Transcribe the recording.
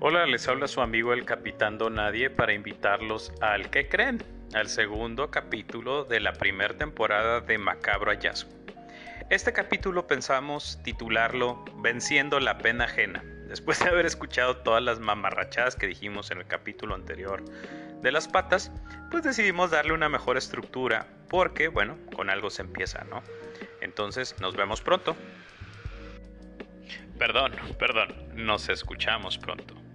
Hola, les habla su amigo el Capitán Donadie para invitarlos al que creen, al segundo capítulo de la primera temporada de Macabro Hallazgo. Este capítulo pensamos titularlo Venciendo la pena ajena, después de haber escuchado todas las mamarrachadas que dijimos en el capítulo anterior de las patas, pues decidimos darle una mejor estructura, porque bueno, con algo se empieza, ¿no? Entonces, nos vemos pronto. Perdón, perdón, nos escuchamos pronto.